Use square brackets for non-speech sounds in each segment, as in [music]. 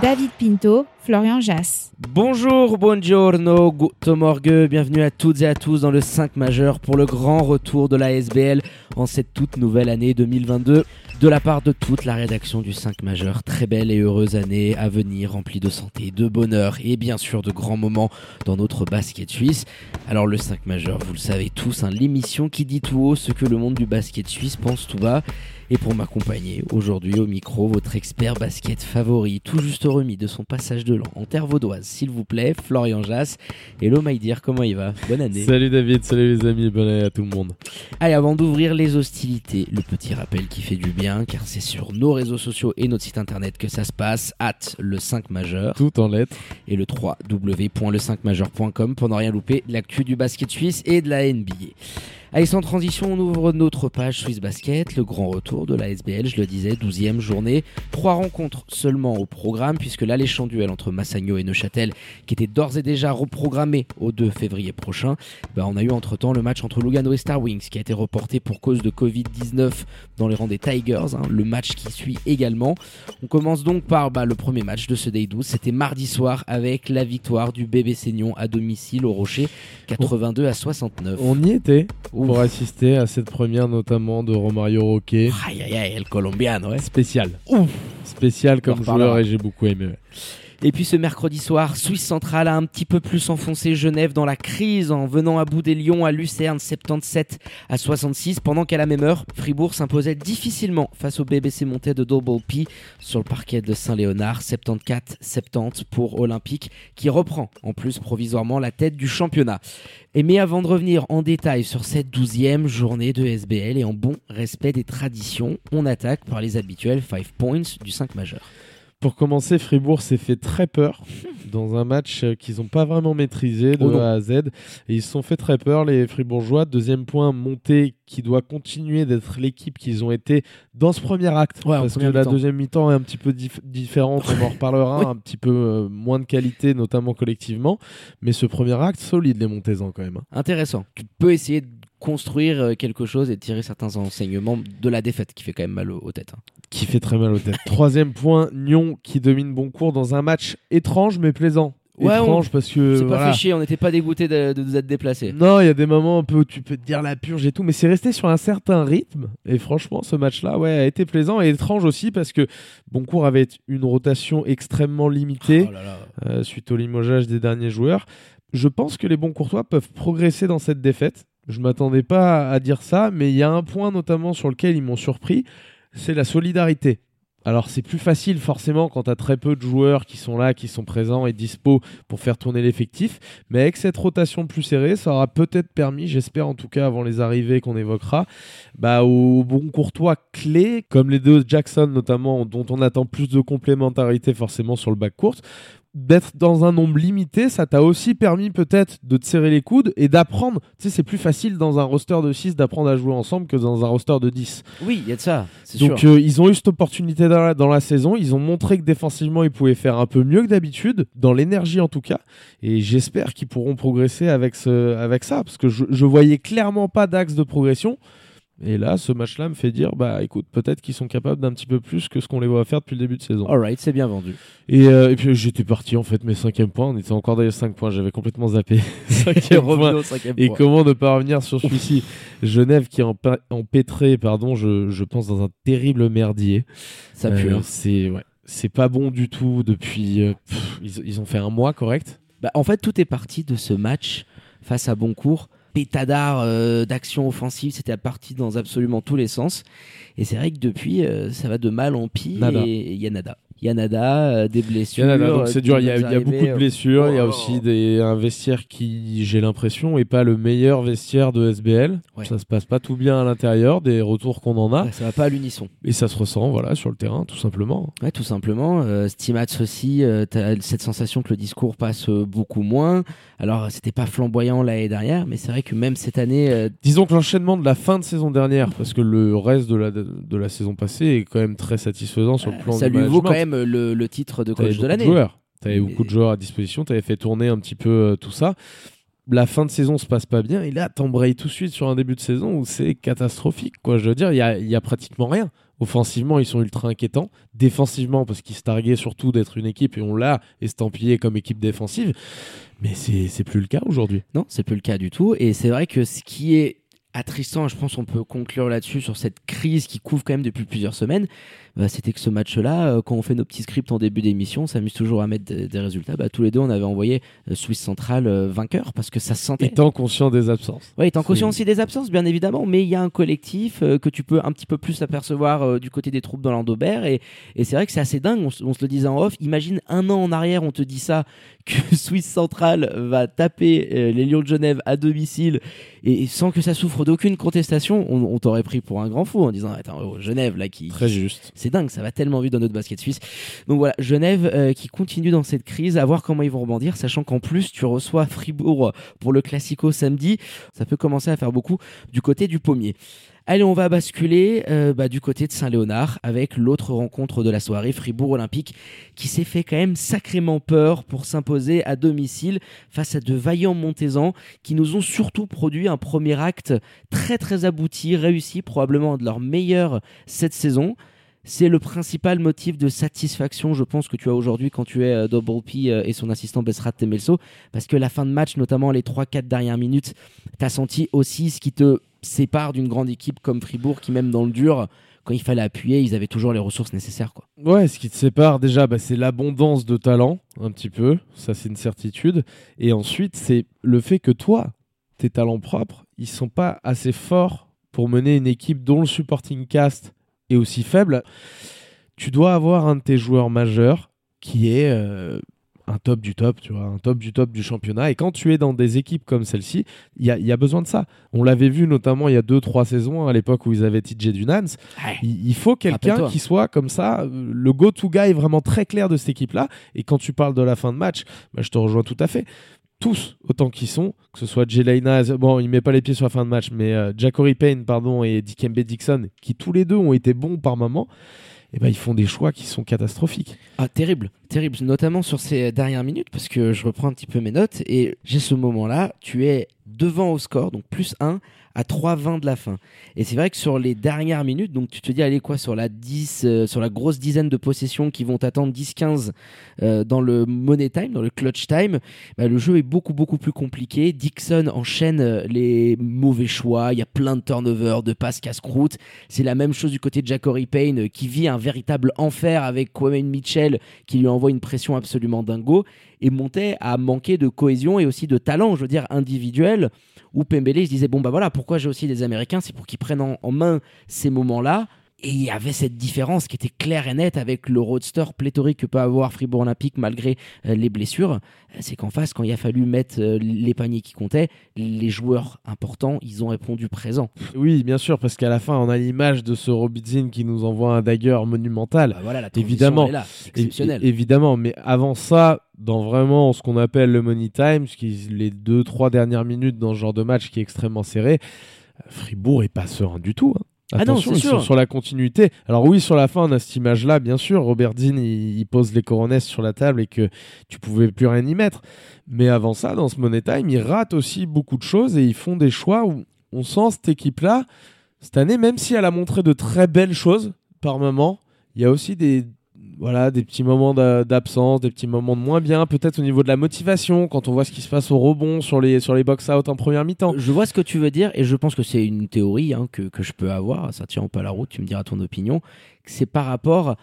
David Pinto, Florian Jass. Bonjour, buongiorno, guten morgue, bienvenue à toutes et à tous dans le 5 majeur pour le grand retour de la SBL en cette toute nouvelle année 2022. De la part de toute la rédaction du 5 majeur, très belle et heureuse année à venir, remplie de santé, de bonheur et bien sûr de grands moments dans notre basket suisse. Alors le 5 majeur, vous le savez tous, hein, l'émission qui dit tout haut ce que le monde du basket suisse pense tout bas. Et pour m'accompagner aujourd'hui au micro, votre expert basket favori, tout juste remis de son passage de l'an en terre vaudoise, s'il vous plaît, Florian Jass. Hello Maïdir, comment il va? Bonne année. Salut David, salut les amis, bonne année à tout le monde. Allez, avant d'ouvrir les hostilités, le petit rappel qui fait du bien, car c'est sur nos réseaux sociaux et notre site internet que ça se passe, at le 5 majeur. Tout en lettres. Et le 3w.le5majeur.com pour ne rien louper de l'actu du basket suisse et de la NBA. Allez, sans transition, on ouvre notre page Swiss Basket, le grand retour de la SBL, je le disais, 12e journée. Trois rencontres seulement au programme, puisque l'alléchant duel entre Massagno et Neuchâtel, qui était d'ores et déjà reprogrammé au 2 février prochain, bah, on a eu entre-temps le match entre Lugano et Star Wings, qui a été reporté pour cause de Covid-19 dans les rangs des Tigers, hein, le match qui suit également. On commence donc par bah, le premier match de ce Day 12, c'était mardi soir avec la victoire du bébé Seignon à domicile au Rocher, 82 à 69. On y était. Pour assister à cette première notamment de Romario Roque. Aïe aïe aïe, el colombiano, ouais. Spécial. Spécial comme On en reparlera. joueur et j'ai beaucoup aimé. ouais. Et puis ce mercredi soir, Suisse Centrale a un petit peu plus enfoncé Genève dans la crise en venant à bout des Lions à Lucerne 77 à 66, pendant qu'à la même heure, Fribourg s'imposait difficilement face au BBC monté de Double P sur le parquet de Saint-Léonard 74-70 pour Olympique qui reprend en plus provisoirement la tête du championnat. Et mais avant de revenir en détail sur cette douzième journée de SBL et en bon respect des traditions, on attaque par les habituels 5 points du 5 majeur. Pour commencer, Fribourg s'est fait très peur [laughs] dans un match euh, qu'ils n'ont pas vraiment maîtrisé de Oh. A à Z. Et ils se sont fait très peur, les Fribourgeois. Deuxième point, Monté qui doit continuer d'être l'équipe qu'ils ont été dans ce premier acte. Ouais, parce que la deuxième mi-temps est un petit peu dif- différente, on en [laughs] reparlera, Oui. un petit peu euh, moins de qualité, notamment collectivement. Mais ce premier acte, solide les Montésans quand même. hein. intéressant. Tu peux essayer de construire euh, quelque chose et tirer certains enseignements de la défaite qui fait quand même mal aux, aux têtes. hein. qui fait très mal aux têtes. [laughs] Troisième point, Nyon qui domine Boncourt dans un match étrange mais plaisant. Ouais, étrange parce que C'est pas fait chier, on n'était pas dégoûté de, de vous être déplacé. Non, il y a des moments un peu où tu peux te dire la purge et tout, mais c'est resté sur un certain rythme. Et franchement, ce match-là, ouais, a été plaisant et étrange aussi parce que Boncourt avait une rotation extrêmement limitée Oh là là. euh, suite au limogeage des derniers joueurs. Je pense que les Boncourtois peuvent progresser dans cette défaite. Je m'attendais pas à dire ça, mais il y a un point notamment sur lequel ils m'ont surpris, c'est la solidarité. Alors c'est plus facile forcément quand tu as très peu de joueurs qui sont là, qui sont présents et dispo pour faire tourner l'effectif, mais avec cette rotation plus serrée, ça aura peut-être permis, j'espère en tout cas avant les arrivées qu'on évoquera, bah, aux bons courtois clés, comme les deux Jackson notamment, dont on attend plus de complémentarité forcément sur le back court, d'être dans un nombre limité, ça t'a aussi permis peut-être de te serrer les coudes et d'apprendre. Tu sais, c'est plus facile dans un roster de 6 d'apprendre à jouer ensemble que dans un roster de 10. Oui, il y a de ça, Donc sûr. euh, ils ont eu cette opportunité dans la, dans la saison, ils ont montré que défensivement ils pouvaient faire un peu mieux que d'habitude, dans l'énergie en tout cas, et j'espère qu'ils pourront progresser avec, ce, avec ça, parce que je, je voyais clairement pas d'axe de progression. Et là, ce match-là me fait dire, bah écoute, peut-être qu'ils sont capables d'un petit peu plus que ce qu'on les voit faire depuis le début de saison. Alright, c'est bien vendu. Et, euh, et puis j'étais parti en fait mes cinquièmes points, on était encore dans les 5 points, j'avais complètement zappé. [laughs] [laughs] Cinquième point. Cinquième Et point. comment ne pas revenir sur celui-ci? Genève qui est empêtré, pardon, je, je pense, dans un terrible merdier. Ça pue. Euh, hein. c'est ouais, c'est pas bon du tout depuis. euh, pff, ils, ils ont fait un mois correct? Bah, en fait, tout est parti de ce match face à Boncourt. Pétadard euh, d'action offensive, c'était parti dans absolument tous les sens. Et c'est vrai que depuis, euh, ça va de mal en pis Nada. et il y a nada. Yanada, euh, des blessures. Canada, donc euh, c'est dur. Il y a, des il y a beaucoup de euh, blessures. Il y a oh. aussi des, un vestiaire qui, j'ai l'impression, est pas le meilleur vestiaire de SBL. Ouais. Ça se passe pas tout bien à l'intérieur des retours qu'on en a. ouais, ça va pas à l'unisson. Et ça se ressent, voilà, sur le terrain, tout simplement. Ouais, tout simplement. Euh, Stimats aussi, euh, t'as cette sensation que le discours passe euh, beaucoup moins. Alors, c'était pas flamboyant l'année dernière, mais c'est vrai que même cette année, euh, Disons que l'enchaînement de la fin de saison dernière, parce que le reste de la, de la saison passée est quand même très satisfaisant sur le plan Euh, ça du lui vaut management. quand même le, le titre de coach de l'année. joueurs. T'avais Mais- beaucoup de joueurs à disposition. T'avais fait tourner un petit peu euh, tout ça. La fin de saison se passe pas bien. Et là, t'embrayes tout de suite sur un début de saison où c'est catastrophique. Quoi. Je veux dire, il y a, y a pratiquement rien. Offensivement, ils sont ultra inquiétants. Défensivement, parce qu'ils se targuaient surtout d'être une équipe et on l'a estampillé comme équipe défensive. Mais c'est plus le cas aujourd'hui. Non, c'est plus le cas du tout. Et c'est vrai que ce qui est attristant, je pense qu'on peut conclure là-dessus sur cette crise qui couvre quand même depuis plusieurs semaines, bah, c'était que ce match-là, euh, quand on fait nos petits scripts en début d'émission, on s'amuse toujours à mettre des, des résultats. Bah, tous les deux, on avait envoyé euh, Suisse Central euh, vainqueur parce que ça se sentait. Étant conscient des absences. Oui, étant conscient aussi des absences, bien évidemment, mais il y a un collectif euh, que tu peux un petit peu plus apercevoir du côté des troupes dans l'Andobert. Et, et c'est vrai que c'est assez dingue, on, se le disait en off. Imagine un an en arrière, on te dit ça, [laughs] que Suisse Centrale va taper les Lions de Genève à domicile et, et sans que ça souffre d'aucune contestation, on, on t'aurait pris pour un grand fou en disant Attends, oh, Genève, là, qui. Très juste. C'est dingue, ça va tellement vite dans notre basket suisse. Donc voilà, Genève euh, qui continue dans cette crise, à voir comment ils vont rebondir, sachant qu'en plus tu reçois Fribourg pour le Classico samedi. Ça peut commencer à faire beaucoup du côté du pommier. Allez, on va basculer euh, bah, du côté de Saint-Léonard avec l'autre rencontre de la soirée, Fribourg Olympique, qui s'est fait quand même sacrément peur pour s'imposer à domicile face à de vaillants Montezans qui nous ont surtout produit un premier acte très très abouti, réussi, probablement de leurs meilleurs cette saison. C'est le principal motif de satisfaction, je pense, que tu as aujourd'hui quand tu es euh, Double P euh, et son assistant Besrat Temelso. Parce que la fin de match, notamment les 3-4 dernières minutes, t'as senti aussi ce qui te sépare d'une grande équipe comme Fribourg, qui même dans le dur, quand il fallait appuyer, ils avaient toujours les ressources nécessaires. Quoi. Ouais, ce qui te sépare déjà, bah, c'est l'abondance de talent, un petit peu. Ça, c'est une certitude. Et ensuite, c'est le fait que toi, tes talents propres, ils sont pas assez forts pour mener une équipe dont le supporting cast est aussi faible. Tu dois avoir un de tes joueurs majeurs qui est euh, un top du top, tu vois, un top du top du championnat. Et quand tu es dans des équipes comme celle-ci, il y a, y a besoin de ça. On l'avait vu notamment il y a 2-3 saisons, à l'époque où ils avaient TJ Dunans. Il, il faut quelqu'un qui soit comme ça, le go-to guy vraiment très clair de cette équipe-là. Et quand tu parles de la fin de match, bah, je te rejoins tout à fait. Tous, autant qu'ils sont, que ce soit Jelena, bon, il met pas les pieds sur la fin de match, mais euh, Jackory Payne, pardon, et Dikembe Dixon, qui tous les deux ont été bons par moment, et ben ils font des choix qui sont catastrophiques. Ah, terrible, terrible, notamment sur ces dernières minutes, parce que je reprends un petit peu mes notes, et j'ai ce moment-là, tu es devant au score, donc plus 1 à 3-20 de la fin. Et c'est vrai que sur les dernières minutes, donc tu te dis, allez quoi, sur la 10, euh, sur la grosse dizaine de possessions qui vont t'attendre 10-15 euh, dans le money time, dans le clutch time, bah, le jeu est beaucoup beaucoup plus compliqué. Dixon enchaîne euh, les mauvais choix, il y a plein de turnovers, de passes casse-croûte. C'est la même chose du côté de Jackory Payne qui vit un véritable enfer avec Kwame Mitchell qui lui envoie une pression absolument dingo et Montet a manqué de cohésion et aussi de talent, je veux dire, individuel où Pembele se disait bon bah voilà pourquoi j'ai aussi des Américains? C'est pour qu'ils prennent en, en main ces moments-là et il y avait cette différence qui était claire et nette avec le roadster pléthorique que peut avoir Fribourg Olympique malgré euh, les blessures. Euh, C'est qu'en face, quand il a fallu mettre euh, les paniers qui comptaient, les joueurs importants, ils ont répondu présent. Oui, bien sûr, parce qu'à la fin, on a l'image de ce Robidzin qui nous envoie un dagger monumental. Bah voilà, la Évidemment. est là, exceptionnelle. évidemment, mais avant ça, dans vraiment ce qu'on appelle le money time, ce qui est les deux, trois dernières minutes dans ce genre de match qui est extrêmement serré, Fribourg est pas serein du tout. hein. Ah non, Attention, ils sont sûr. sur la continuité. Alors oui, sur la fin, on a cette image-là, bien sûr. Robert Dean, il, il pose les coronesses sur la table et que tu pouvais plus rien y mettre. Mais avant ça, dans ce Money Time, ils ratent aussi beaucoup de choses et ils font des choix où on sent cette équipe-là, cette année, même si elle a montré de très belles choses par moment, il y a aussi des, voilà, des petits moments d'a- d'absence, des petits moments de moins bien, peut-être au niveau de la motivation, quand on voit ce qui se passe au rebond sur les, sur les box-out en première mi-temps. Je vois ce que tu veux dire et je pense que c'est une théorie hein, que, que je peux avoir. Ça tient pas la route, tu me diras ton opinion. C'est par rapport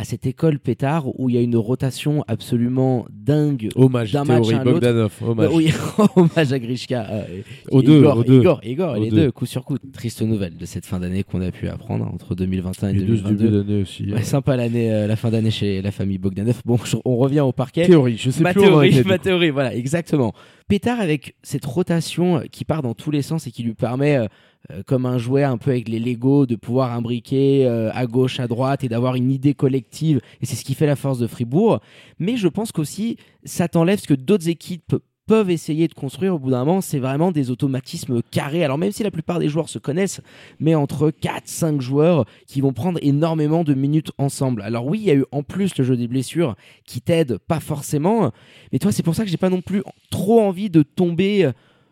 à cette école pétard où il y a une rotation absolument dingue. Hommage, D'un match à un autre. Bogdanov. Hommage. Oui, [laughs] hommage à Grishka. euh, Aux deux, Igor, aux deux. Igor, Igor, Aux les deux. deux, coup sur coup. Triste nouvelle de cette fin d'année qu'on a pu apprendre entre 2021 et Les deux ce début 2022. d'année aussi. Ouais, hein. sympa l'année, euh, la fin d'année chez la famille Bogdanov. Bon, je- on revient au parquet. Théorie, je sais ma plus théorie, ma théorie, voilà, exactement. Pétard avec cette rotation qui part dans tous les sens et qui lui permet, euh, euh, comme un jouet un peu avec les Lego, de pouvoir imbriquer euh, à gauche, à droite et d'avoir une idée collective. Et c'est ce qui fait la force de Fribourg. Mais je pense qu'aussi, ça t'enlève ce que d'autres équipes peuvent essayer de construire au bout d'un moment, c'est vraiment des automatismes carrés. Alors même si la plupart des joueurs se connaissent, mais entre 4-5 joueurs qui vont prendre énormément de minutes ensemble. Alors oui, il y a eu en plus le jeu des blessures qui t'aide pas forcément, mais toi c'est pour ça que j'ai pas non plus trop envie de tomber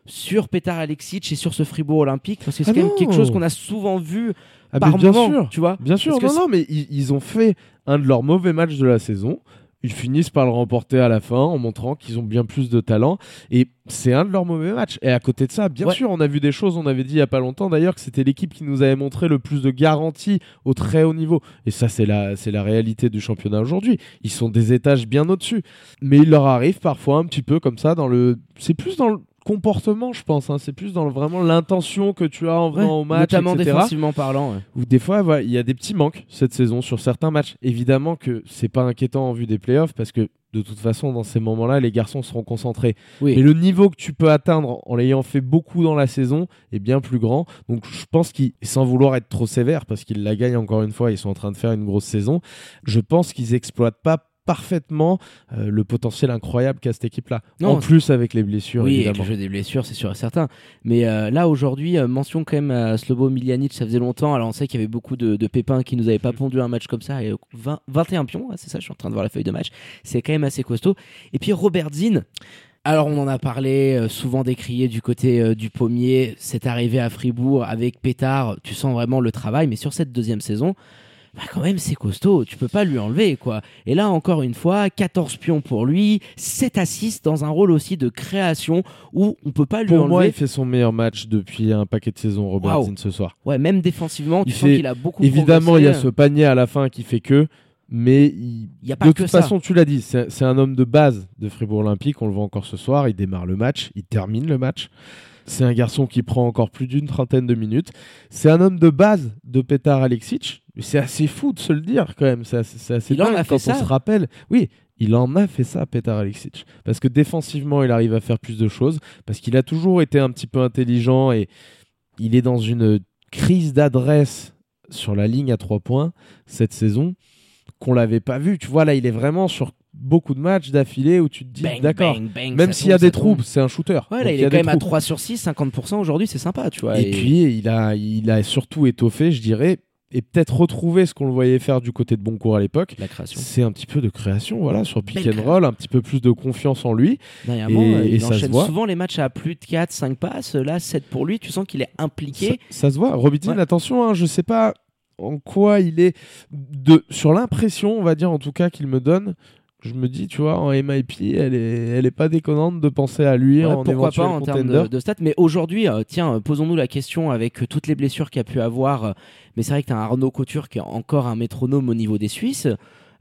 sur Petar Alexic et sur ce Fribourg olympique parce que c'est Ah quand même quelque chose qu'on a souvent vu Ah, par bien moment, sûr. tu vois. Bien sûr, non, non, mais ils, ils ont fait un de leurs mauvais matchs de la saison. Ils finissent par le remporter à la fin en montrant qu'ils ont bien plus de talent. Et c'est un de leurs mauvais matchs. Et à côté de ça, bien Ouais. sûr, on a vu des choses. On avait dit il y a pas longtemps d'ailleurs que c'était l'équipe qui nous avait montré le plus de garanties au très haut niveau. Et ça, c'est la, c'est la réalité du championnat aujourd'hui. Ils sont des étages bien au-dessus. Mais il leur arrive parfois un petit peu comme ça dans le. C'est plus dans le comportement, je pense. hein. C'est plus dans le- vraiment l'intention que tu as en Ouais, venant au match, notamment etc défensivement parlant. ouais. où des fois voilà, il y a des petits manques cette saison sur certains matchs. Évidemment que c'est pas inquiétant en vue des playoffs parce que de toute façon dans ces moments-là les garçons seront concentrés. Oui. Mais le niveau que tu peux atteindre en l'ayant fait beaucoup dans la saison est bien plus grand. Donc je pense qu'ils, sans vouloir être trop sévère parce qu'ils la gagnent encore une fois, ils sont en train de faire une grosse saison. Je pense qu'ils exploitent pas parfaitement euh, le potentiel incroyable qu'a cette équipe-là. En plus avec les blessures Oui, avec évidemment. le jeu des blessures, c'est sûr et certain. Mais euh, là, aujourd'hui, euh, mention quand même à Slobo Miljanic, ça faisait longtemps. Alors, on sait qu'il y avait beaucoup de, de pépins qui nous avaient pas pondu un match comme ça. Et euh, 20 21 pions, c'est ça, je suis en train de voir la feuille de match. C'est quand même assez costaud. Et puis, Robert Zinn. Alors, on en a parlé, souvent décrié du côté du pommier. C'est arrivé à Fribourg avec Pétard. Tu sens vraiment le travail. Mais sur cette deuxième saison, bah quand même c'est costaud, tu peux pas lui enlever quoi. Et là encore une fois, 14 pions pour lui, 7 assists dans un rôle aussi de création où on peut pas lui Pour moi, enlever. il fait son meilleur match depuis un paquet de saisons, Robert Waouh. Zinn, ce soir. Ouais, même défensivement, tu Il sens fait- qu'il a beaucoup Évidemment, il y a ce panier à la fin qui fait que, mais il- Il y a pas de toute ça. façon, tu l'as dit, c'est c'est un homme de base de Fribourg Olympique. On le voit encore ce soir. Il démarre le match, il termine le match. C'est un garçon qui prend encore plus d'une trentaine de minutes. C'est un homme de base de Petar Alexic. C'est assez fou de se le dire quand même. C'est assez, assez Il en a fait quand ça. on se rappelle. Oui, il en a fait ça, Petar Alexic. Parce que défensivement, il arrive à faire plus de choses. Parce qu'il a toujours été un petit peu intelligent et il est dans une crise d'adresse sur la ligne à trois points cette saison qu'on l'avait pas vu. Tu vois, là, il est vraiment sur beaucoup de matchs d'affilée où tu te dis, d'accord, même s'il y a des troupes, c'est un shooter. Ouais, là, il il est quand même à troupes. 3 sur 6, 50% aujourd'hui, c'est sympa, tu vois. Et, puis, il a, il a surtout étoffé, je dirais, et peut-être retrouvé ce qu'on le voyait faire du côté de Boncourt à l'époque. la création. C'est un petit peu de création, voilà, sur pick and roll, un petit peu plus de confiance en lui. Dernièrement, Et- euh, et il ça se enchaîne voit. souvent les matchs à plus de 4, 5 passes. Là, 7 pour lui. Tu sens qu'il est Ça, impliqué. ça se voit. Robitine, Ouais. attention, hein, je sais pas en quoi il est de sur l'impression, on va dire en tout cas qu'il me donne. Je me dis, tu vois, en MIP, elle est, elle est pas déconnante de penser à lui Ouais, en pourquoi pas en termes de, de stats. Mais aujourd'hui, euh, tiens, euh, posons-nous la question avec euh, toutes les blessures qu'il a pu avoir. euh, mais c'est vrai que tu as Arnaud Couture qui est encore un métronome au niveau des Suisses.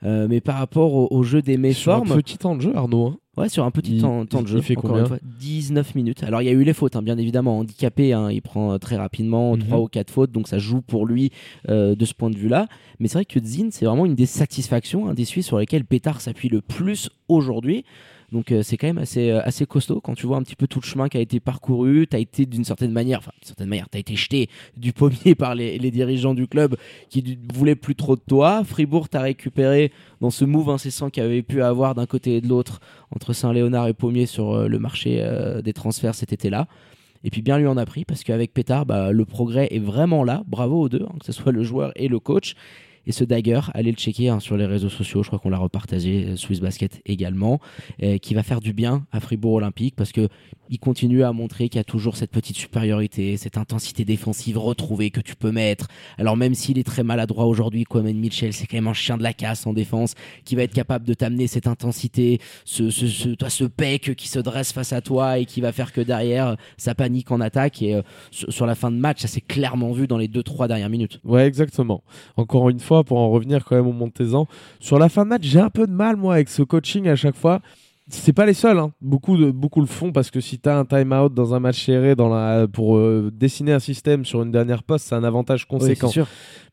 mais par rapport au, au jeu des Sur un méformes, petit temps de jeu, Arnaud. hein. Ouais, sur un petit Il- temps, temps de jeu, il fait encore combien une fois, 19 minutes. Alors il y a eu les fautes, hein, bien évidemment, handicapé, hein, il prend euh, très rapidement Mhm. 3 ou 4 fautes, donc ça joue pour lui euh, de ce point de vue-là. Mais c'est vrai que Zin, c'est vraiment une des satisfactions, un des Suisses sur lesquels Pétard s'appuie le plus aujourd'hui. Donc euh, c'est quand même assez, euh, assez costaud quand tu vois un petit peu tout le chemin qui a été parcouru. Tu as été d'une certaine manière, enfin d'une certaine manière, tu as été jeté du pommier [laughs] par les, dirigeants du club qui ne voulaient plus trop de toi. Fribourg t'a récupéré dans ce move incessant qu'il avait pu avoir d'un côté et de l'autre entre Saint-Léonard et Pommier sur euh, le marché des transferts cet été-là. Et puis bien lui en a pris parce qu'avec Pétard, bah, le progrès est vraiment là. Bravo aux deux, hein, que ce soit le joueur et le coach. Et ce dagger, allez le checker hein, sur les réseaux sociaux, je crois qu'on l'a repartagé, euh, Swiss Basket également, euh, qui va faire du bien à Fribourg Olympique parce que il continue à montrer qu'il y a toujours cette petite supériorité, cette intensité défensive retrouvée que tu peux mettre. Alors même s'il est très maladroit aujourd'hui, Kwame Mitchell, c'est quand même un chien de la casse en défense qui va être capable de t'amener cette intensité, ce, toi, ce pec qui se dresse face à toi et qui va faire que derrière, ça panique en attaque. Et euh, sur la fin de match, ça s'est clairement vu dans les 2-3 dernières minutes. Ouais, exactement. Encore une fois, fois pour en revenir quand même au Montezan. Sur la fin de match, j'ai un peu de mal, moi, avec ce coaching à chaque fois. C'est pas les seuls, hein. beaucoup, de, beaucoup le font parce que si tu as un time-out dans un match serré dans la, pour euh, dessiner un système sur une dernière poste, c'est un avantage conséquent. sûr.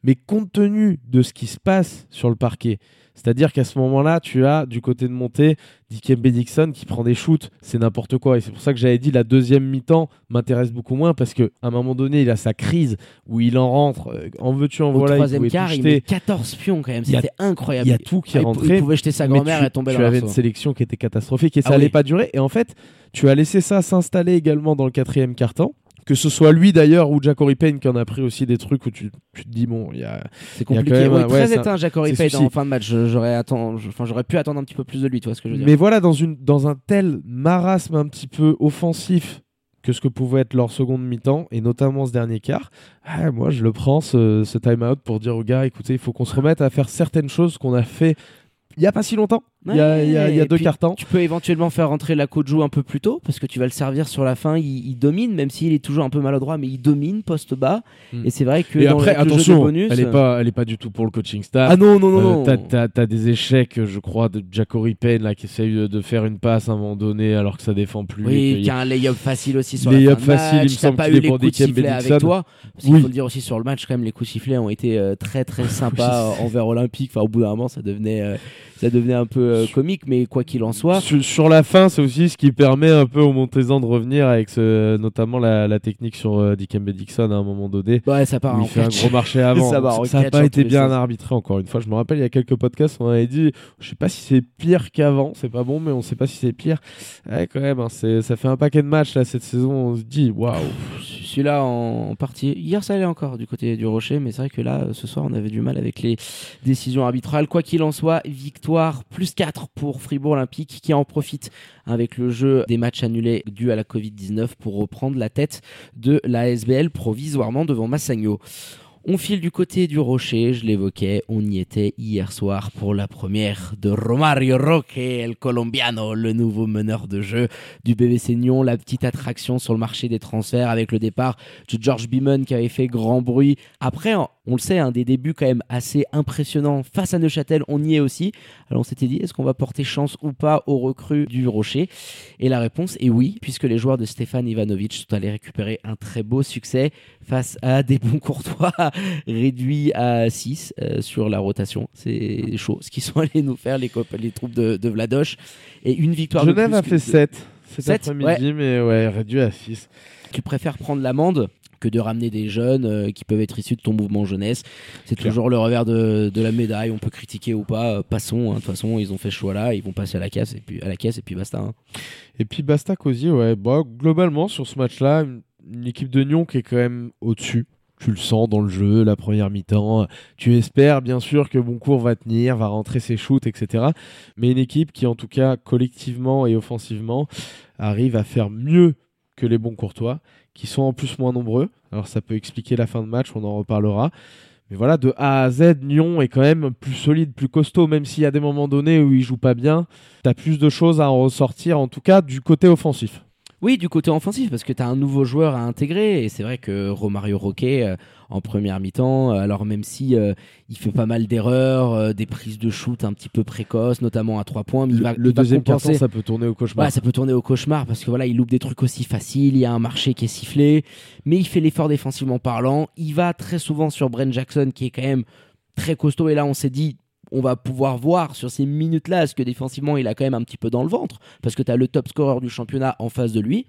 Mais compte tenu de ce qui se passe sur le parquet, c'est-à-dire qu'à ce moment-là, tu as du côté de montée Dikembe Dixon qui prend des shoots, c'est n'importe quoi. Et c'est pour ça que j'avais dit la deuxième mi-temps m'intéresse beaucoup moins parce qu'à un moment donné, il a sa crise où il en rentre. euh, En veux-tu, en Au voilà. troisième il quart, il met 14 pions quand même. C'était incroyable. Il y a tout qui est Ah, il- rentré. Il pouvait jeter sa grand-mère tu, et tomber tu dans la avais une sélection qui était catastrophique et ça Ah allait oui. pas durer. Et en fait, tu as laissé ça s'installer également dans le quatrième quart-temps. Que ce soit lui d'ailleurs ou Jacory Payne qui en a pris aussi des trucs où tu, tu te dis, bon, il y a, C'est y a compliqué. quand même Ouais, très ouais, c'est éteint, c'est Payne en fin de match. J'aurais je- enfin, j'aurais pu attendre un petit peu plus de lui, tu vois ce que je veux dire. Mais voilà, dans, une, dans un tel marasme un petit peu offensif que ce que pouvait être leur seconde mi-temps, et notamment ce dernier quart, ah, moi je le prends ce, ce time-out pour dire aux gars, écoutez, il faut qu'on se remette à faire certaines choses qu'on a fait il n'y a pas si longtemps, il y a, il y a- il y a Ouais, deux puis, temps. Tu peux éventuellement faire rentrer la Koju un peu plus tôt parce que tu vas le servir sur la fin. Il, il domine, même s'il est toujours un peu maladroit, mais il domine poste bas. Mm. Et c'est vrai que Et dans après, le, le jeu de attention, bonus, elle n'est pas, elle est pas du tout pour le coaching staff. Ah non non non Euh, t'as- t'as- t'as des échecs, je crois, de Jacory Payne là, qui essaye de, de faire une passe à un moment donné alors que ça défend plus. Oui, qu'il y qui a- un lay-up facile aussi sur Lay-up la fin de facile, il me match. T'as semble pas qu'il eu est les pour coups sifflet avec toi. Parce qu'il Oui. faut le dire aussi sur le match, quand même, les coups de sifflet ont été euh, très très [laughs] sympas euh, envers Olympique. Enfin, au bout d'un moment, ça devenait, euh, ça devenait un peu euh, comique, mais quoi qu'il en soit. Sur, sur la fin, c'est aussi ce qui permet un peu au Montezan de revenir avec ce- notamment la, la technique sur euh, Dixon à un moment donné. Ouais, ça part où en il fait un gros marché avant. [laughs] Ça n'a pas été bien arbitré encore une fois. Je me rappelle il y a quelques podcasts on avait dit, je sais pas si c'est pire qu'avant, c'est pas bon, mais on sait pas si c'est pire. Ouais, quand même, hein, ça fait un paquet de matchs là cette saison. On se dit, waouh. Celui-là en, partie. Hier, ça allait encore du côté du Rocher, mais c'est vrai que là, euh, ce soir, on avait du mal avec les décisions arbitrales. Quoi qu'il en soit, victoire plus 4 pour Fribourg Olympique qui en profite avec le jeu des matchs annulés dus à la Covid-19 pour reprendre la tête de la SBL provisoirement devant Massagno. On file du côté du Rocher, je l'évoquais, on y était hier soir pour la première de Romario Roque, el colombiano, le nouveau meneur de jeu du BBC Nyon, la petite attraction sur le marché des transferts avec le départ de George Beeman qui avait fait grand bruit. Après, on le sait, un des débuts quand même assez impressionnants face à Neuchâtel, on y est aussi. Alors on s'était dit, est-ce qu'on va porter chance ou pas aux recrues du Rocher? Et la réponse est oui, puisque les joueurs de Stéphane Ivanovic sont allés récupérer un très beau succès face à des bons courtois [laughs] réduits à 6 sur la rotation. C'est chaud ce qu'ils sont allés nous faire, les, troupes de, de Vladoche. Et une victoire de Genève plus a fait 7 cet après-midi, mais ouais, réduit à 6. tu préfères prendre l'amende? Que de ramener des jeunes euh, qui peuvent être issus de ton mouvement jeunesse. C'est toujours le revers de, de la médaille. On peut critiquer ou pas. euh, passons. hein. De toute façon, ils ont fait ce choix-là. Ils vont passer à la caisse et puis à la caisse et puis basta. hein. Et puis Basta Cosi, ouais, bah, globalement sur ce match-là, une équipe de Nyon qui est quand même au-dessus. Tu le sens dans le jeu, la première mi-temps. Tu espères bien sûr que Boncourt va tenir, va rentrer ses shoots, etc. Mais une équipe qui, en tout cas, collectivement et offensivement, arrive à faire mieux que les bons courtois, qui sont en plus moins nombreux. Alors ça peut expliquer la fin de match, on en reparlera. Mais voilà, de A à Z, Nyon est quand même plus solide, plus costaud, même s'il y a des moments donnés où il joue pas bien. Tu as plus de choses à en ressortir, en tout cas du côté offensif. Oui, du côté offensif, parce que tu as un nouveau joueur à intégrer. Et c'est vrai que Romario Roquet, euh, en première mi-temps, euh, alors même si euh, il fait pas mal d'erreurs, euh, des prises de shoot un petit peu précoces, notamment à trois points, mais il va, le il va deuxième compenser. ça peut tourner au cauchemar. Ouais, ça peut tourner au cauchemar parce que voilà, il loupe des trucs aussi faciles, il y a un marché qui est sifflé, mais il fait l'effort défensivement parlant. Il va très souvent sur Brent Jackson qui est quand même très costaud et là on s'est dit on va pouvoir voir sur ces minutes-là ce que défensivement il a quand même un petit peu dans le ventre parce que tu as le top scorer du championnat en face de lui.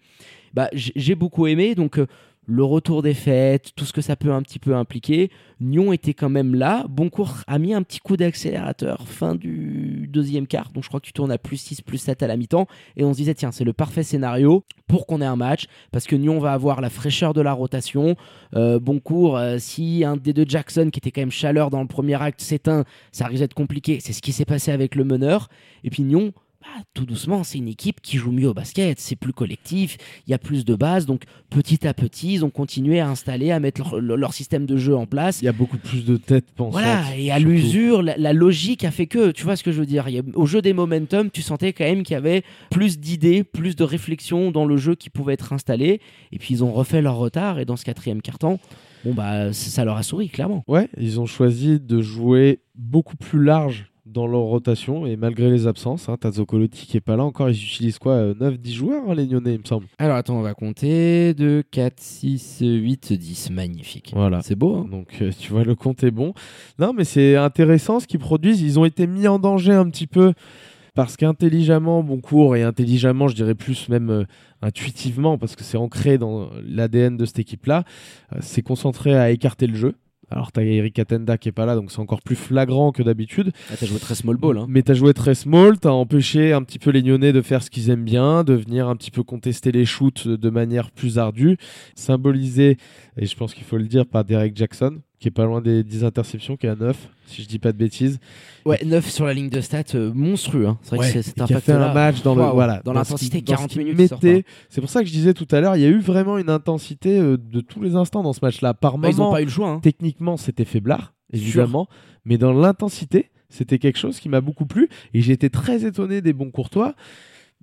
Bah, j'ai beaucoup aimé donc euh, le retour des fêtes, tout ce que ça peut un petit peu impliquer. Nyon était quand même là. Boncourt a mis un petit coup d'accélérateur fin du deuxième quart. Donc je crois que tu tournes à plus 6, plus 7 à la mi-temps. Et on se disait, tiens, c'est le parfait scénario pour qu'on ait un match. Parce que Nyon va avoir la fraîcheur de la rotation. Euh, Boncourt, euh, si un des deux Jackson, qui était quand même chaleur dans le premier acte, s'éteint, ça risque d'être compliqué. C'est ce qui s'est passé avec le meneur. Et puis Nyon, bah, tout doucement, c'est une équipe qui joue mieux au basket, c'est plus collectif, il y a plus de bases, donc petit à petit, ils ont continué à installer, à mettre leur, leur- leur système de jeu en place. Il y a beaucoup plus de têtes pensantes. Voilà, et à l'usure, la, la logique a fait que, tu vois ce que je veux dire, a- au jeu des momentum, tu sentais quand même qu'il y avait plus d'idées, plus de réflexion dans le jeu qui pouvait être installé, et puis ils ont refait leur retard, et dans ce quatrième carton, bon bah ça leur a souri clairement. Ouais, ils ont choisi de jouer beaucoup plus large dans leur rotation et malgré les absences, hein, qui est pas là encore, ils utilisent quoi 9-10 joueurs hein, les Lyonnais il me semble. Alors attends, on va compter 2, 4, 6, 8, 10. Magnifique. Voilà. C'est beau. Hein Donc euh, tu vois le compte est bon. Non mais c'est intéressant ce qu'ils produisent, ils ont été mis en danger un petit peu parce qu'intelligemment, bon cours et intelligemment, je dirais plus même euh, intuitivement, parce que c'est ancré dans l'ADN de cette équipe-là, euh, c'est concentré à écarter le jeu. Alors t'as Eric Atenda qui est pas là, donc c'est encore plus flagrant que d'habitude. ah, T'as joué très small ball. Hein. Mais t'as joué très small, t'as empêché un petit peu les Lyonnais de faire ce qu'ils aiment bien, de venir un petit peu contester les shoots de manière plus ardue, symbolisé, et je pense qu'il faut le dire, par Derek Jackson, qui est pas loin des 10 interceptions, qui est à 9, si je dis pas de bêtises. Ouais, 9 sur la ligne de stats, euh, monstrueux. Hein. C'est vrai Ouais, que c'est- a fait un match dans le voilà dans ce l'intensité, dans ce 40 qui minutes. pas. C'est pour ça que je disais tout à l'heure, il y a eu vraiment une intensité euh, de tous les instants dans ce match-là. Par Bah, ils moment, ont pas eu le choix. hein. techniquement, c'était faiblard, évidemment, mais dans l'intensité, c'était quelque chose qui m'a beaucoup plu et j'ai été très étonné des bons courtois.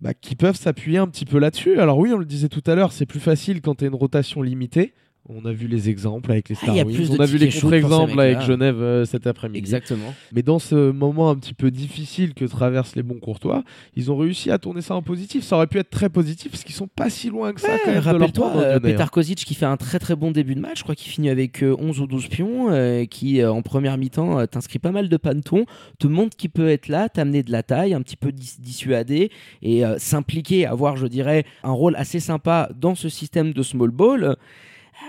bah, qui peuvent s'appuyer un petit peu là-dessus. Alors oui, on le disait tout à l'heure, c'est plus facile quand tu as une rotation limitée. On a vu les exemples avec les Ah, Star de on a vu les contre-exemples avec Genève euh, cet après-midi. Exactement. Mais dans ce moment un petit peu difficile que traversent les bons courtois, ils ont réussi à tourner ça en positif. Ça aurait pu être très positif parce qu'ils sont pas si loin que ça quand même de leur Rappelle-toi, euh. Petar Kozic qui fait un très très bon début de match, je crois qu'il finit avec euh, 11 ou 12 pions, euh, qui euh, en première mi-temps euh, t'inscrit pas mal de pantons, te montre qu'il peut être là, t'amener de la taille, un petit peu dis- dissuader et euh, s'impliquer, avoir je dirais un rôle assez sympa dans ce système de small ball.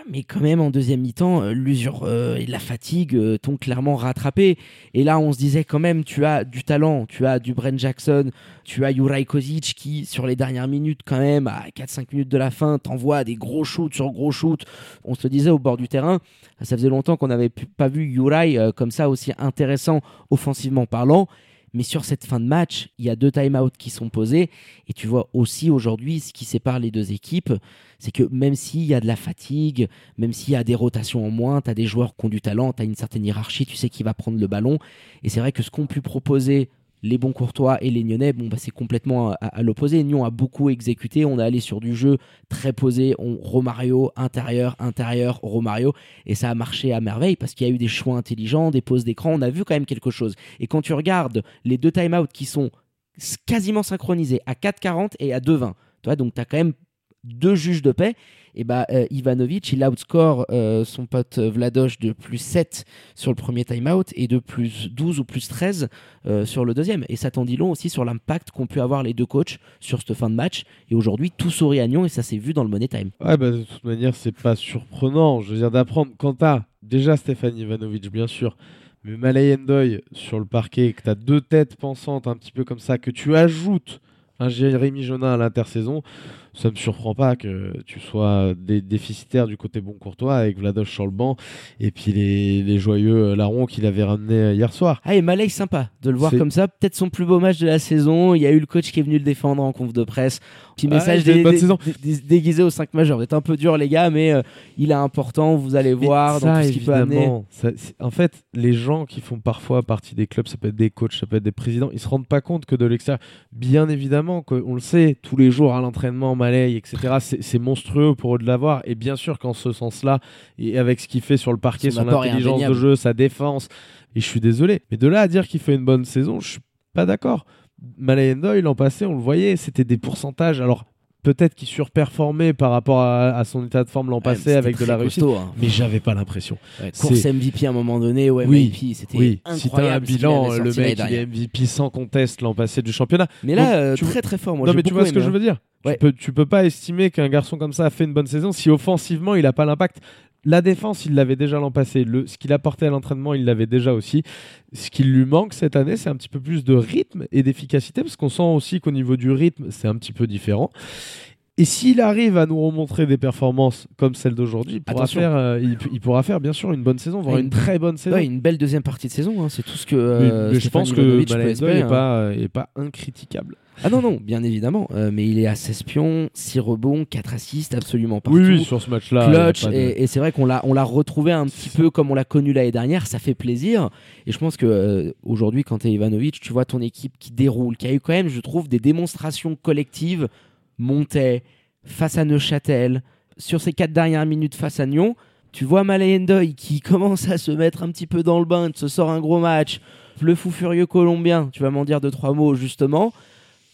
Mais quand même, en deuxième mi-temps, euh, l'usure euh, et la fatigue euh, t'ont clairement rattrapé. Et là, on se disait quand même, tu as du talent, tu as du Brent Jackson, tu as Juraj Kozic qui, sur les dernières minutes, quand même, à 4-5 minutes de la fin, t'envoie des gros shoots sur gros shoots. On se disait au bord du terrain, ça faisait longtemps qu'on n'avait pas vu Juraj comme ça, aussi intéressant offensivement parlant. Mais sur cette fin de match, il y a deux time-outs qui sont posés. Et tu vois aussi aujourd'hui ce qui sépare les deux équipes, c'est que même s'il y a de la fatigue, même s'il y a des rotations en moins, tu as des joueurs qui ont du talent, tu as une certaine hiérarchie, tu sais qui va prendre le ballon. Et c'est vrai que ce qu'ont pu proposer les bons courtois et les Nyonnais, bon, bah, c'est complètement à, l'opposé. Nyon a beaucoup exécuté, on est allé sur du jeu très posé, on, Romario, intérieur, intérieur, Romario, et ça a marché à merveille parce qu'il y a eu des choix intelligents, des pauses d'écran, on a vu quand même quelque chose. Et quand tu regardes les deux time-outs qui sont quasiment synchronisés à 4,40 et à 2,20, tu vois, donc tu as quand même deux juges de paix, et bah euh, Ivanovic, il outscore euh, son pote euh, Vladoche de plus 7 sur le premier time-out et de plus 12 ou plus 13 euh, sur le deuxième. Et ça t'en dit long aussi sur l'impact qu'ont pu avoir les deux coachs sur cette fin de match. Et aujourd'hui, tout sourit à Nyon et ça s'est vu dans le Money Time. Ouais, bah, de toute manière, c'est pas surprenant. Je dire, d'apprendre. Quand t'as déjà Stéphane Ivanovic, bien sûr, mais Malay Ndoye sur le parquet, que t'as deux têtes pensantes un petit peu comme ça, que tu ajoutes un Jérémy Jonin à l'intersaison, ça me surprend pas que tu sois dé- déficitaire du côté bon courtois avec Vladoche sur le banc et puis les, les joyeux euh, larrons qu'il avait ramené euh, hier soir. Ah, et Malay, sympa de le voir comme ça. Peut-être son plus beau match de la saison. Il y a eu le coach qui est venu le défendre en conf de presse. Petit Ah, message dé- dé- déguisé au 5 majeur. Vous êtes un peu dur, les gars, mais euh, il est important. Vous allez voir dans tout ce qu'il peut amener. ça- en fait, les gens qui font parfois partie des clubs, ça peut être des coachs, ça peut être des présidents, ils se rendent pas compte que de l'extérieur, bien évidemment, que- on le sait, tous les jours à l'entraînement, Malay, etc., c'est monstrueux pour eux de l'avoir. Et bien sûr qu'en ce sens-là, et avec ce qu'il fait sur le parquet, Son intelligence de jeu, sa défense, et je suis désolé. Mais de là à dire qu'il fait une bonne saison, je suis pas d'accord. Malay Ndoye, l'an passé, on le voyait, c'était des pourcentages. Alors, peut-être qu'il surperformait par rapport à, à son état de forme l'an Ouais, passé avec de la réussite. costaud, hein. Mais j'avais pas l'impression. Ouais, course MVP à un moment donné, Oui, MVP, c'était Oui, si t'as un incroyable. bilan, le mec il est MVP sans conteste l'an passé du championnat. Mais là, Donc, euh, tu très très fort. Moi, non mais tu vois ce que je hein. veux dire Ouais. tu, peux, tu peux pas estimer qu'un garçon comme ça a fait une bonne saison si offensivement il a pas l'impact. La défense, il l'avait déjà l'an passé. Le, ce qu'il apportait à l'entraînement, il l'avait déjà aussi. Ce qui lui manque cette année, c'est un petit peu plus de rythme et d'efficacité, parce qu'on sent aussi qu'au niveau du rythme, c'est un petit peu différent. Et s'il arrive à nous remontrer des performances comme celle d'aujourd'hui, il, pourra faire, euh, il, il pourra faire bien sûr une bonne saison, voire une une- très bonne saison. Ouais, une belle deuxième partie de saison, hein, c'est tout ce que. Mais- euh, mais je Stéphane pense que espérer, n'est hein. pas, euh, est pas incritiquable. Ah non, non, bien évidemment. euh, mais il est à 16 pions, 6 rebonds, 4 assists, absolument partout. Oui, oui, sur ce match-là. Clutch, de- et, et c'est vrai qu'on l'a, on l'a retrouvé un petit peu comme on l'a connu l'année dernière, ça fait plaisir. Et je pense que euh, aujourd'hui, quand tu es Ivanovic, tu vois ton équipe qui déroule, qui a eu quand même, je trouve, des démonstrations collectives. Montais face à Neuchâtel, sur ces quatre dernières minutes face à Nyon. Tu vois Malayendoy qui [laughs] commence à se mettre un petit peu dans le bain, se sort un gros match. Le fou furieux colombien, tu vas m'en dire deux trois mots justement.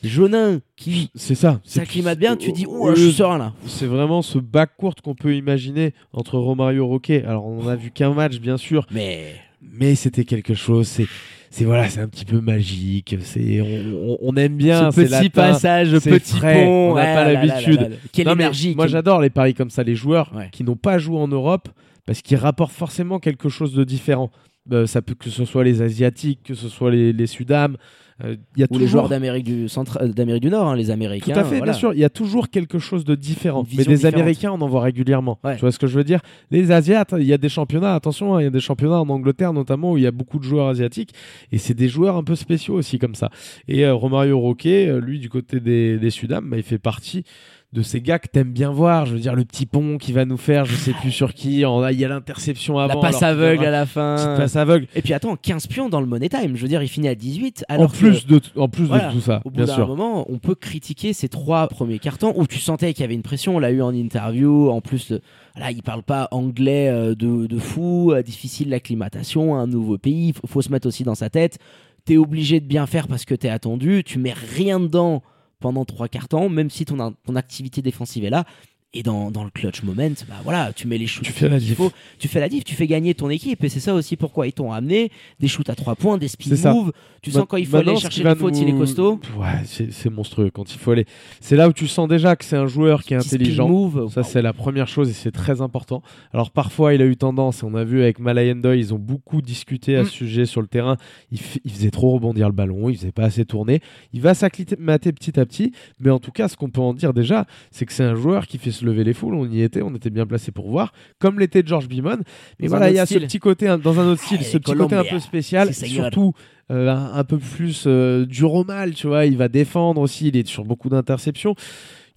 Jonin qui C'est ça. S'acclimate bien, tu dis oh je serein là. C'est vraiment ce bac court qu'on peut imaginer entre Romario Roquet. Alors on a vu qu'un match bien sûr, Mais mais c'était quelque chose. C'est c'est voilà, c'est un petit peu magique. C'est on, aime bien. ce petit latin, passage, petit frais, pont, on n'a ouais, pas l'habitude. Quelle Non, énergie. Moi j'adore les paris comme ça, les joueurs Ouais. qui n'ont pas joué en Europe parce qu'ils rapportent forcément quelque chose de différent. Euh, ça peut que ce soit les asiatiques, que ce soit les, les sudam. euh, y a ou les toujours- joueurs d'Amérique du centre, euh, d'Amérique du Nord, hein, les Tout Américains. à fait, voilà. bien sûr. Il y a toujours quelque chose de différent. Mais des différente. Américains, on en voit régulièrement. Ouais. Tu vois ce que je veux dire? Les Asiates, il y a des championnats, attention, hein, il y a des championnats en Angleterre notamment où il y a beaucoup de joueurs asiatiques. Et c'est des joueurs un peu spéciaux aussi comme ça. Et euh, Romario Roquet, lui, du côté des, des Sudam, bah, il fait partie de ces gars que t'aimes bien voir. Je veux dire, le petit pont qui va nous faire, je sais plus sur qui. en- Il y a l'interception La avant. passe qu'il y aveugle à la fin. petite passe aveugle. Et puis attends, 15 pions dans le Money Time. Je veux dire, il finit à 18. Alors En plus, que, de, en plus voilà, de tout ça, au bout d'un moment, on peut critiquer ces trois premiers cartons où tu sentais qu'il y avait une pression. On l'a eu en interview. En plus, le- voilà, il parle pas anglais euh, de, de fou. euh, difficile l'acclimatation, un nouveau pays. Faut, faut se mettre aussi dans sa tête. T'es obligé de bien faire parce que t'es attendu. Tu mets rien dedans pendant trois quarts temps, même si ton, ton activité défensive est là. Et dans, dans le clutch moment, bah voilà, tu mets les shoots Tu fais la diff. faut, tu fais la diff, tu fais gagner ton équipe et c'est ça aussi pourquoi ils t'ont amené des shoots à trois points, des ça. moves. Tu sens quand il faut maintenant, aller chercher les fautes, il est nous- costaud. Ouais, c'est monstrueux quand il faut aller. C'est là où tu sens déjà que c'est un joueur qui est intelligent. move. Ça, c'est la première chose et c'est très important. Alors, parfois, il a eu tendance, et on a vu avec Malayendoy, ils ont beaucoup discuté à Mm. ce sujet sur le terrain. Il, il faisait trop rebondir le ballon, il faisait pas assez tourner. Il va s'acclimater petit à petit, mais en tout cas, ce qu'on peut en dire déjà, c'est que c'est un joueur qui fait se lever les foules. On y était, on était bien placé pour voir, comme l'était George Bimon. Mais voilà, il y a ce petit côté, hein, dans un autre style, Ah, ce petit côté un peu spécial, surtout euh, un, un peu plus euh, dur au mal, tu vois. Il va défendre aussi, il est sur beaucoup d'interceptions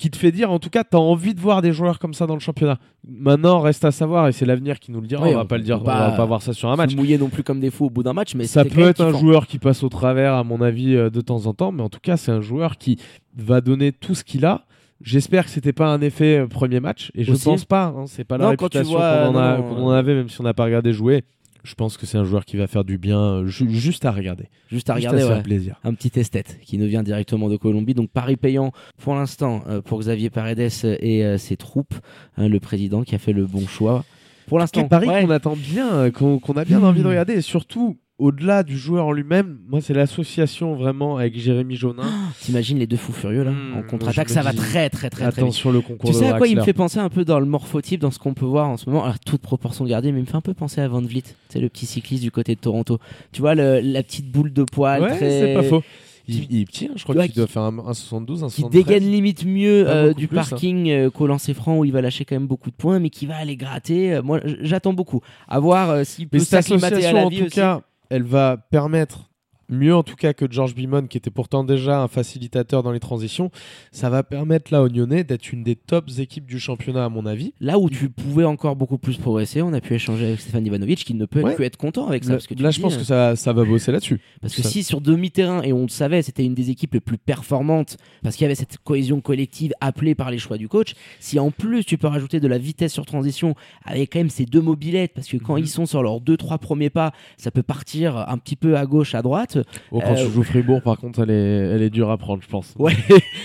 qui te fait dire en tout cas tu as envie de voir des joueurs comme ça dans le championnat. Maintenant reste à savoir et c'est l'avenir qui nous le dira, Oui, on va on pas le dire, peut on va pas voir ça sur un match. Se mouiller non plus comme des fous au bout d'un match, mais Ça peut être un joueur qui passe au travers à mon avis euh, de temps en temps, mais en tout cas c'est un joueur qui va donner tout ce qu'il a. J'espère que c'était pas un effet euh, premier match et je Aussi. pense pas. hein, c'est pas la Non, réputation qu'on en, a- non, qu'on en avait même si on n'a pas regardé jouer. Je pense que c'est un joueur qui va faire du bien euh, ju- juste à regarder, Juste à juste regarder, à se ouais. faire plaisir. un petit esthète qui nous vient directement de Colombie. Donc Paris payant pour l'instant euh, pour Xavier Paredes et euh, ses troupes, hein, le président qui a fait le bon choix. Pour l'instant, Quel pari ouais. qu'on attend bien, euh, qu'on a bien envie de [laughs] regarder, et surtout au-delà du joueur en lui-même, moi c'est l'association vraiment avec Jérémy Jaunin. T'imagines les deux fous furieux là Mmh, en contre-attaque, ça va très très très très vite. Attention le concours Tu sais à quoi il me fait penser un peu dans le morphotype, dans ce qu'on peut voir en ce moment? Alors, toute proportion gardée, mais il me fait un peu penser à Van Vliet, c'est le petit cycliste du côté de Toronto. Tu vois, le- la petite boule de poil Ouais, très... c'est pas faux. Il, il est petit, hein, je crois Ouais, qu'il doit faire un, un 72, un qui 73. dégaine limite mieux Pas euh, du plus, hein. parking euh, qu'au lancer franc où il va lâcher quand même beaucoup de points, mais qui va aller gratter. Euh, moi, j'attends beaucoup. À voir euh, s'il peut s'acclimater à la en vie tout aussi. cas, elle va permettre, mieux en tout cas que George Bimon, qui était pourtant déjà un facilitateur dans les transitions, ça va permettre là aux Nyonnais d'être une des tops équipes du championnat, à mon avis. Là où tu pouvais encore beaucoup plus progresser, on a pu échanger avec Stéphane Ivanovic qui ne peut Ouais. que être content avec ça. Là, parce que là, je dis, pense euh, que ça, ça va bosser là-dessus. Parce que Ça- si sur demi-terrain, et on le savait, c'était une des équipes les plus performantes, parce qu'il y avait cette cohésion collective appelée par les choix du coach, si en plus tu peux rajouter de la vitesse sur transition avec quand même ces deux mobilettes, parce que quand Mhm. ils sont sur leurs deux, trois premiers pas, ça peut partir un petit peu à gauche, à droite. Oh, quand tu joues Fribourg, par contre, elle est, elle est dure à prendre, je pense. [laughs] Ouais,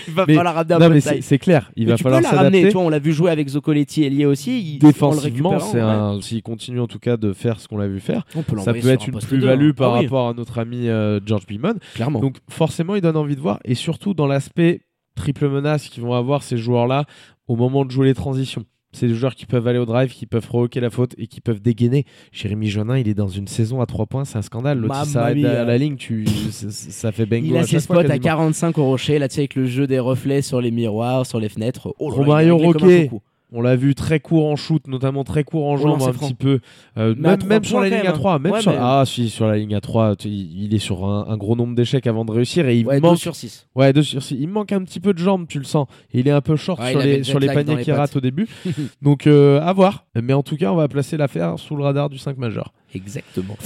il va Mais- falloir ramener un non, peu mais de c'est clair, il Mais va tu peux la ramener, on l'a vu jouer avec Zoccoletti et lié aussi. il- Défensivement, ouais. S'il continue en tout cas de faire ce qu'on l'a vu faire, On peut ça peut être un une plus-value hein. par Ah oui, rapport à notre ami euh, George Bimon. Clairement. Donc forcément, il donne envie de voir. Et surtout dans l'aspect triple menace qu'ils vont avoir ces joueurs-là au moment de jouer les transitions. C'est des joueurs qui peuvent aller au drive, qui peuvent provoquer la faute et qui peuvent dégainer. Jérémy Jonin, il est dans une saison à 3 points, c'est un scandale. L'autre, mia. derrière la ligne, tu... ça- ça fait bingo il a à ses spots fois, à quasiment. 45 au rocher, là tu sais, avec le jeu des reflets sur les miroirs, sur les fenêtres. Oh Romario Roquet. On l'a vu très court en shoot, notamment très court en jambes un franc. petit peu. Euh, même sur la ligne à 3. Même Ouais, sur... mais- Ah si, sur la ligne à 3, tu- il est sur un, un gros nombre d'échecs avant de réussir. Et il Ouais, 2 manque sur 6. Ouais, deux sur six. Il manque un petit peu de jambes, tu le sens. Il est un peu short Ouais, sur, les, sur paniers qu'il rate au début. [laughs] Donc, euh, à voir. Mais en tout cas, on va placer l'affaire sous le radar du 5 majeur. Exactement.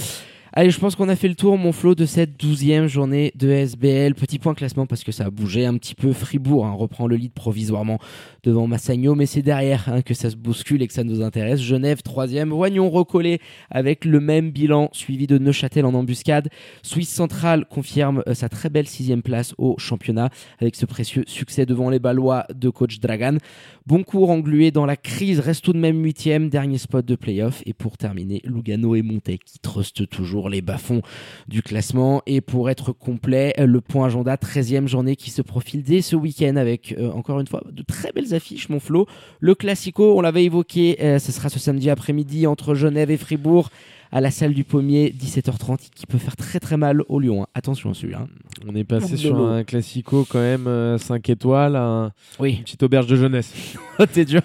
Allez, je pense qu'on a fait le tour, mon flot, de cette douzième journée de SBL. Petit point classement parce que ça a bougé un petit peu. Fribourg hein, reprend le lead provisoirement devant Massagno, mais c'est derrière hein, que ça se bouscule et que ça nous intéresse. Genève, troisième. Voignons recollé avec le même bilan, suivi de Neuchâtel en embuscade. Suisse centrale confirme euh, sa très belle sixième place au championnat avec ce précieux succès devant les Ballois de coach Dragan. Bon cours englué dans la crise, reste tout de même huitième, dernier spot de playoff. Et pour terminer, Lugano et Montaigne qui trustent toujours les bas-fonds du classement. Et pour être complet, le point agenda, 13e journée qui se profile dès ce week-end avec, euh, encore une fois, de très belles affiches, mon Flo. Le Classico, on l'avait évoqué, euh, ce sera ce samedi après-midi entre Genève et Fribourg à la salle du pommier, 17h30, qui peut faire très très mal au Lyon. Hein. Attention à celui-là. On est passé sur un classico quand même 5 euh, étoiles, un... oui. une petite auberge de jeunesse. [laughs] Oh, t'es dur.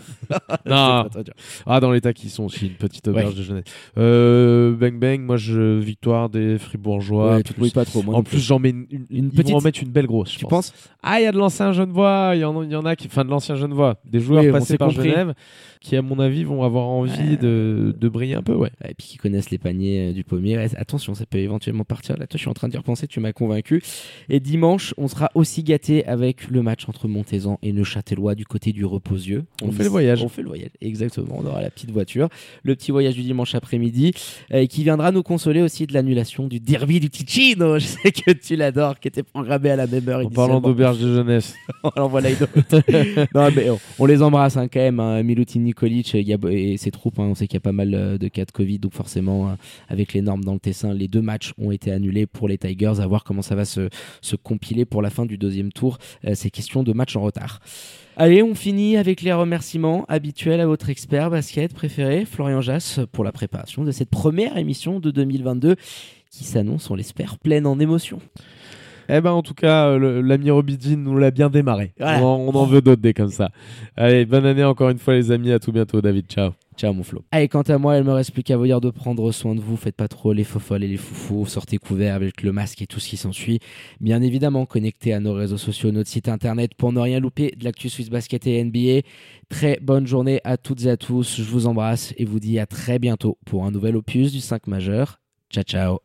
non. [laughs] dur. Ah, dans l'état qu'ils sont aussi, une petite auberge de jeunesse. Euh, bang bang, moi je victoire des Fribourgeois. Ouais, tu te pas trop. Moi en plus, j'en mets une, une, une petite. en mettre une belle grosse. Tu penses? Ah, il y a de l'ancien Genevois, il y, en, y en a qui, enfin de l'ancien Genevois, des joueurs passés par Genève qui, à mon avis, vont avoir envie de, de, briller un peu, ouais. Et puis qui connaissent les paniers euh, du pommier. attention, ça peut éventuellement partir. Là, toi, je suis en train d'y repenser, tu m'as convaincu. Et dimanche, on sera aussi gâté avec le match entre Montezan et Neuchâtelois du côté du Reposieux. On, fait le voyage. On fait le voyage, exactement. On aura la petite voiture, le petit voyage du dimanche après-midi, euh, qui viendra nous consoler aussi de l'annulation du derby du Ticino. [laughs] Je sais que tu l'adores, qui était programmé à la même heure. En parlant d'auberge de jeunesse. [laughs] on voilà [laughs] non, mais on, les embrasse hein, quand même. Hein. Nikolic et ses troupes. Hein. on sait qu'il y a pas mal euh, de cas de Covid, donc forcément, avec les normes dans le Tessin, les deux matchs ont été annulés pour les Tigers. À voir comment ça va se, se compiler pour la fin du deuxième tour. Euh, c'est question de match en retard. Allez, on finit avec les remerciements habituels à votre expert basket préféré, Florian Jass, pour la préparation de cette première émission de 2022 qui s'annonce, on l'espère, pleine en émotions. Eh ben en tout cas, l'ami Robidine nous l'a bien démarré. On, en, veut d'autres des comme ça. Allez, bonne année encore une fois les amis, à tout bientôt David, ciao. Ciao mon Flo. Allez, quant à moi, il me reste plus qu'à vous dire de prendre soin de vous. Faites pas trop les faux folles et les foufous. Sortez couverts avec le masque et tout ce qui s'ensuit. Bien évidemment, connectez à nos réseaux sociaux, notre site internet pour ne rien louper de l'actu Swiss Basket et NBA. Très bonne journée à toutes et à tous. Je vous embrasse et vous dis à très bientôt pour un nouvel opus du 5 majeur. Ciao, ciao.